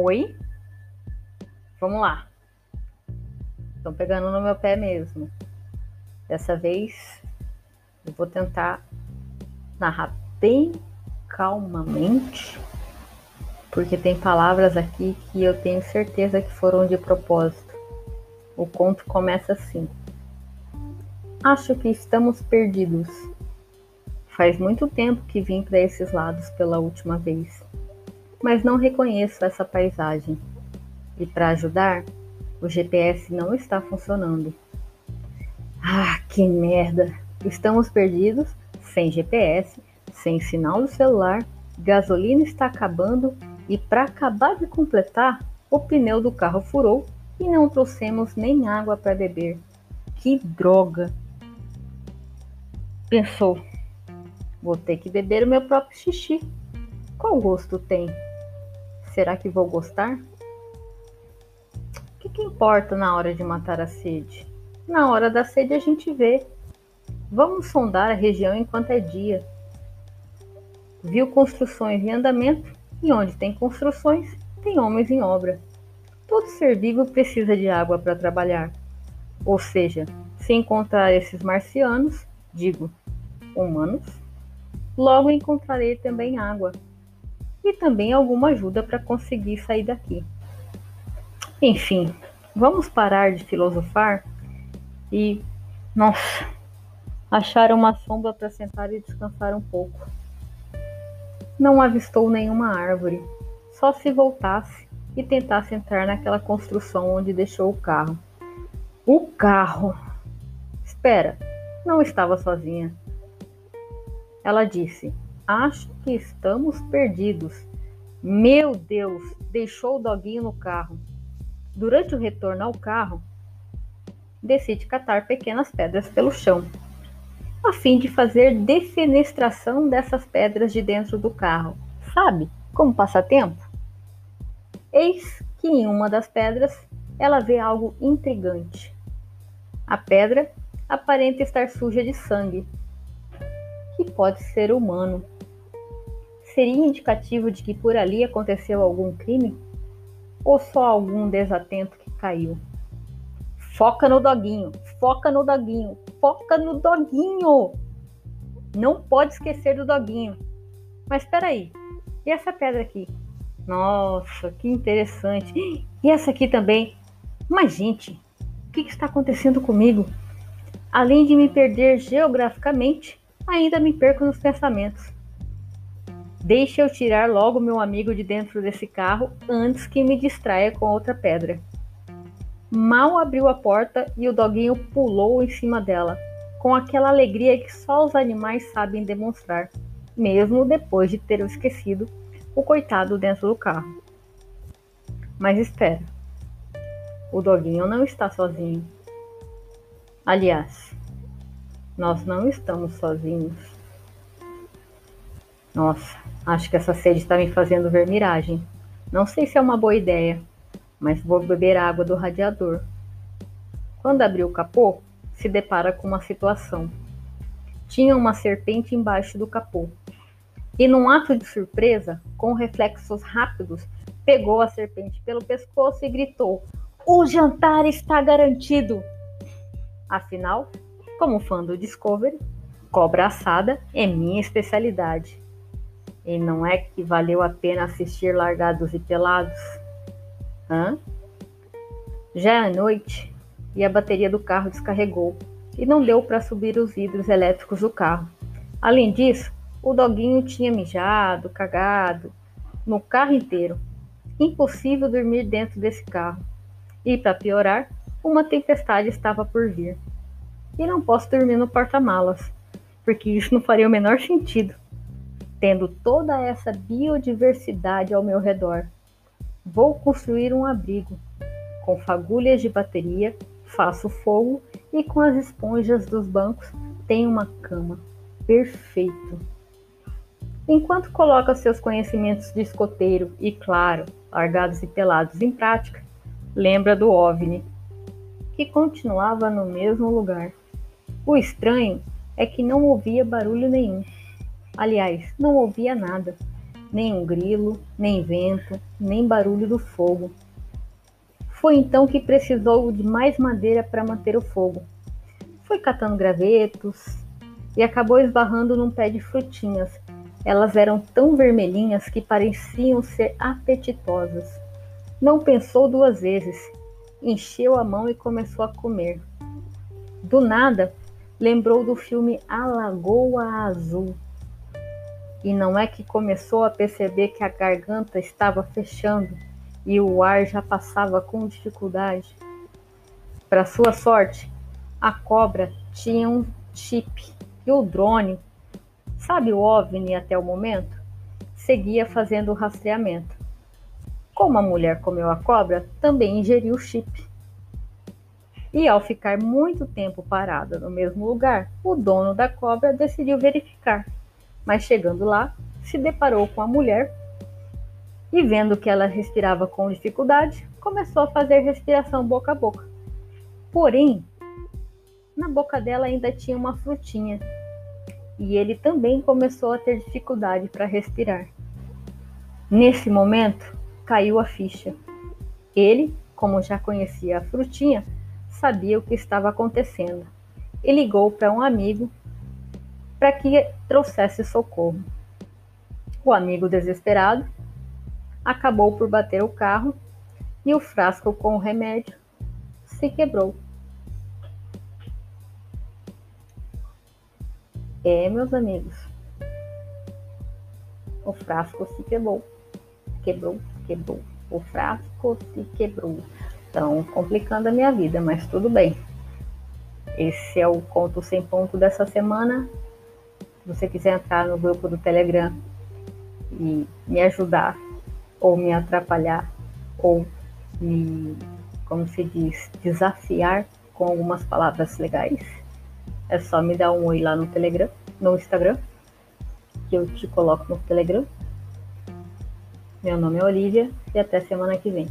Oi? Vamos lá. Estão pegando no meu pé mesmo. Dessa vez eu vou tentar narrar bem calmamente, porque tem palavras aqui que eu tenho certeza que foram de propósito. O conto começa assim: Acho que estamos perdidos. Faz muito tempo que vim para esses lados pela última vez, mas não reconheço essa paisagem. E para ajudar, o GPS não está funcionando. Ah, que merda! Estamos perdidos, sem GPS, sem sinal do celular, gasolina está acabando e para acabar de completar, o pneu do carro furou e não trouxemos nem água para beber. Que droga! Pensou, vou ter que beber o meu próprio xixi. Qual gosto tem? Será que vou gostar? O que, que importa na hora de matar a sede? Na hora da sede a gente vê. Vamos sondar a região enquanto é dia. Viu construções em andamento e onde tem construções, tem homens em obra. Todo ser vivo precisa de água para trabalhar. Ou seja, se encontrar esses marcianos, digo, humanos, logo encontrarei também água e também alguma ajuda para conseguir sair daqui. Enfim, vamos parar de filosofar e, nossa, achar uma sombra para sentar e descansar um pouco. Não avistou nenhuma árvore, só se voltasse e tentasse entrar naquela construção onde deixou o carro. O carro! Espera, não estava sozinha. Ela disse: Acho que estamos perdidos. Meu Deus, deixou o doguinho no carro. Durante o retorno ao carro, decide catar pequenas pedras pelo chão, a fim de fazer defenestração dessas pedras de dentro do carro. Sabe, como passatempo? Eis que em uma das pedras ela vê algo intrigante. A pedra aparenta estar suja de sangue, que pode ser humano. Seria indicativo de que por ali aconteceu algum crime? ou só algum desatento que caiu? Foca no doguinho, foca no doguinho, foca no doguinho. Não pode esquecer do doguinho. Mas espera aí, e essa pedra aqui? Nossa, que interessante. E essa aqui também. Mas, gente, o que está acontecendo comigo? Além de me perder geograficamente, ainda me perco nos pensamentos. Deixe eu tirar logo meu amigo de dentro desse carro antes que me distraia com outra pedra. Mal abriu a porta e o doguinho pulou em cima dela, com aquela alegria que só os animais sabem demonstrar, mesmo depois de ter esquecido o coitado dentro do carro. Mas espera, o doguinho não está sozinho. Aliás, nós não estamos sozinhos. Nossa, Acho que essa sede está me fazendo ver miragem. Não sei se é uma boa ideia, mas vou beber água do radiador. Quando abriu o capô, se depara com uma situação. Tinha uma serpente embaixo do capô. E num ato de surpresa, com reflexos rápidos, pegou a serpente pelo pescoço e gritou: O jantar está garantido! Afinal, como fã do Discovery, cobra assada é minha especialidade. E não é que valeu a pena assistir Largados e Pelados? Hã? Já é noite e a bateria do carro descarregou e não deu para subir os vidros elétricos do carro. Além disso, o doguinho tinha mijado, cagado, no carro inteiro. Impossível dormir dentro desse carro. E para piorar, uma tempestade estava por vir. E não posso dormir no porta-malas, porque isso não faria o menor sentido tendo toda essa biodiversidade ao meu redor. Vou construir um abrigo. Com fagulhas de bateria, faço fogo e com as esponjas dos bancos tenho uma cama. Perfeito. Enquanto coloca seus conhecimentos de escoteiro e, claro, largados e pelados em prática, lembra do OVNI, que continuava no mesmo lugar. O estranho é que não ouvia barulho nenhum. Aliás, não ouvia nada. nem um grilo, nem vento, nem barulho do fogo. Foi então que precisou de mais madeira para manter o fogo. Foi catando gravetos e acabou esbarrando num pé de frutinhas. Elas eram tão vermelhinhas que pareciam ser apetitosas. Não pensou duas vezes, encheu a mão e começou a comer. Do nada, lembrou do filme A Lagoa Azul. E não é que começou a perceber que a garganta estava fechando e o ar já passava com dificuldade. Para sua sorte, a cobra tinha um chip e o drone, sabe o OVNI até o momento, seguia fazendo o rastreamento. Como a mulher comeu a cobra, também ingeriu o chip. E ao ficar muito tempo parada no mesmo lugar, o dono da cobra decidiu verificar. Mas chegando lá, se deparou com a mulher e, vendo que ela respirava com dificuldade, começou a fazer respiração boca a boca. Porém, na boca dela ainda tinha uma frutinha e ele também começou a ter dificuldade para respirar. Nesse momento, caiu a ficha. Ele, como já conhecia a frutinha, sabia o que estava acontecendo e ligou para um amigo para que trouxesse socorro. O amigo, desesperado, acabou por bater o carro e o frasco com o remédio se quebrou. É, meus amigos, o frasco se quebrou. Quebrou, quebrou. O frasco se quebrou. Estão complicando a minha vida, mas tudo bem. Esse é o conto sem ponto dessa semana. Você quiser entrar no grupo do Telegram e me ajudar, ou me atrapalhar, ou me, como se diz, desafiar com algumas palavras legais, é só me dar um oi lá no Telegram, no Instagram, que eu te coloco no Telegram. Meu nome é Olivia e até semana que vem.